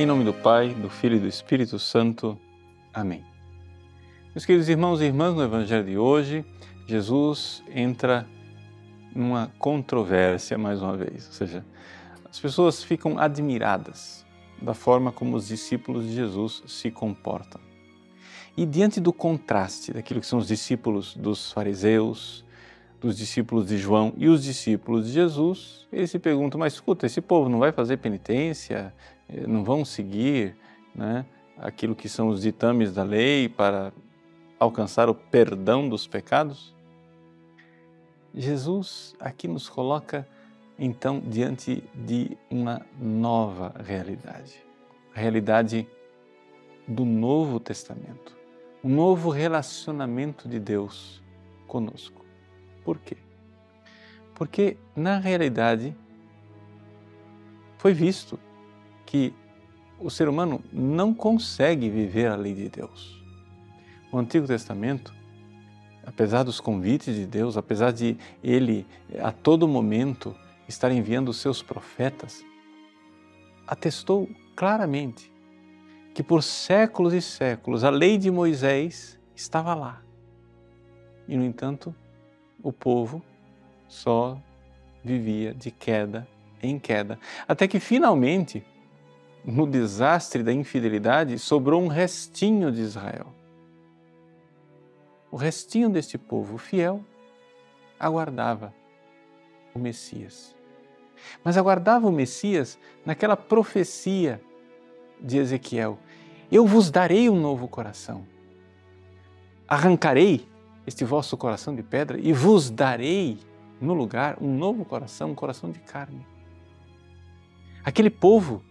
Em nome do Pai, do Filho e do Espírito Santo. Amém. Meus queridos irmãos e irmãs, no Evangelho de hoje, Jesus entra numa controvérsia mais uma vez, ou seja, as pessoas ficam admiradas da forma como os discípulos de Jesus se comportam. E diante do contraste daquilo que são os discípulos dos fariseus, dos discípulos de João e os discípulos de Jesus, eles se perguntam: mas escuta, esse povo não vai fazer penitência, não vão seguir né, aquilo que são os ditames da lei para alcançar o perdão dos pecados? Jesus aqui nos coloca então diante de uma nova realidade, a realidade do Novo Testamento, um novo relacionamento de Deus conosco. Por quê? Porque na realidade foi visto que o ser humano não consegue viver a lei de Deus. O Antigo Testamento apesar dos convites de Deus, apesar de Ele a todo momento estar enviando os seus profetas, atestou claramente que por séculos e séculos a lei de Moisés estava lá. E, no entanto, o povo só vivia de queda em queda. Até que finalmente, no desastre da infidelidade, sobrou um restinho de Israel o restinho deste povo fiel aguardava o Messias. Mas aguardava o Messias naquela profecia de Ezequiel: Eu vos darei um novo coração. Arrancarei este vosso coração de pedra e vos darei no lugar um novo coração, um coração de carne. Aquele povo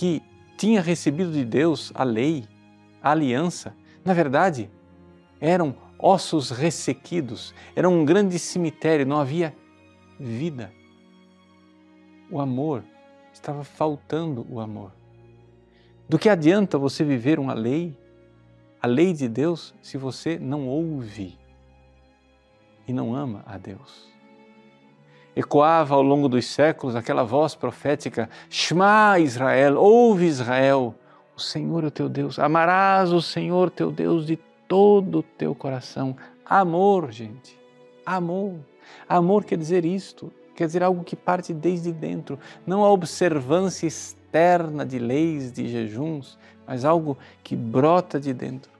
que tinha recebido de Deus a lei, a aliança, na verdade, eram ossos ressequidos, era um grande cemitério, não havia vida. O amor, estava faltando o amor. Do que adianta você viver uma lei, a lei de Deus, se você não ouve e não ama a Deus? Ecoava ao longo dos séculos aquela voz profética: Shema Israel, ouve Israel, o Senhor é teu Deus, amarás o Senhor teu Deus de todo o teu coração. Amor, gente. Amor. Amor quer dizer isto, quer dizer algo que parte desde dentro, não a observância externa de leis, de jejuns, mas algo que brota de dentro.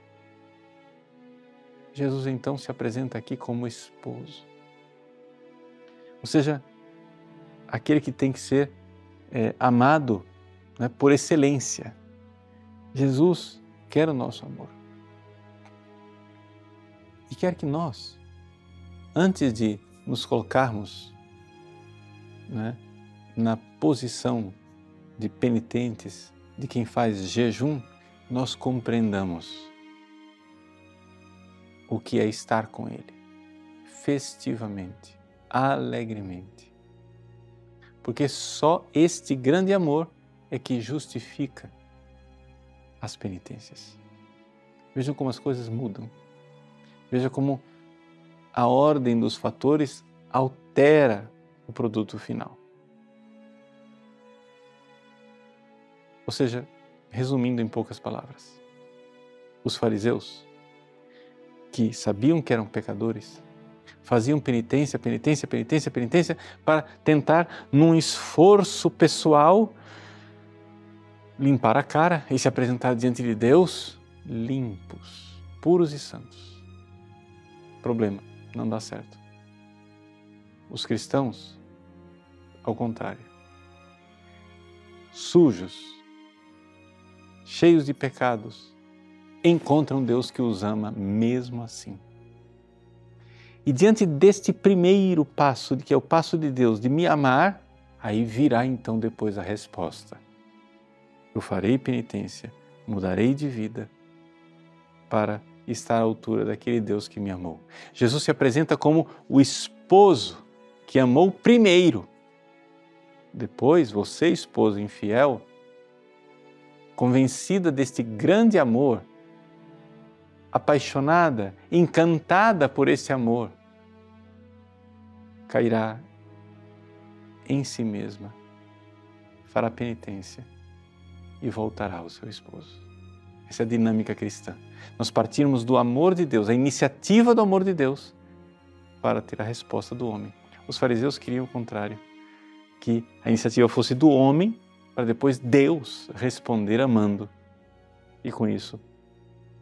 Jesus então se apresenta aqui como esposo. Ou seja, aquele que tem que ser é, amado né, por excelência. Jesus quer o nosso amor e quer que nós, antes de nos colocarmos né, na posição de penitentes, de quem faz jejum, nós compreendamos o que é estar com Ele, festivamente, alegremente. Porque só este grande amor é que justifica as penitências. Vejam como as coisas mudam. Veja como a ordem dos fatores altera o produto final. Ou seja, resumindo em poucas palavras, os fariseus, que sabiam que eram pecadores, faziam penitência, penitência, penitência, penitência, para tentar, num esforço pessoal, limpar a cara e se apresentar diante de Deus limpos, puros e santos. Problema, não dá certo. Os cristãos, ao contrário, sujos, cheios de pecados, encontram Deus que os ama mesmo assim. E diante deste primeiro passo, que é o passo de Deus de me amar, aí virá então depois a resposta. Eu farei penitência, mudarei de vida para estar à altura daquele Deus que me amou. Jesus se apresenta como o esposo que amou primeiro. Depois, você, esposo infiel, convencida deste grande amor, apaixonada, encantada por esse amor, cairá em si mesma, fará penitência e voltará ao seu esposo. Essa é a dinâmica cristã. Nós partirmos do amor de Deus, a iniciativa do amor de Deus, para ter a resposta do homem. Os fariseus queriam o contrário, que a iniciativa fosse do homem, para depois Deus responder amando. E com isso,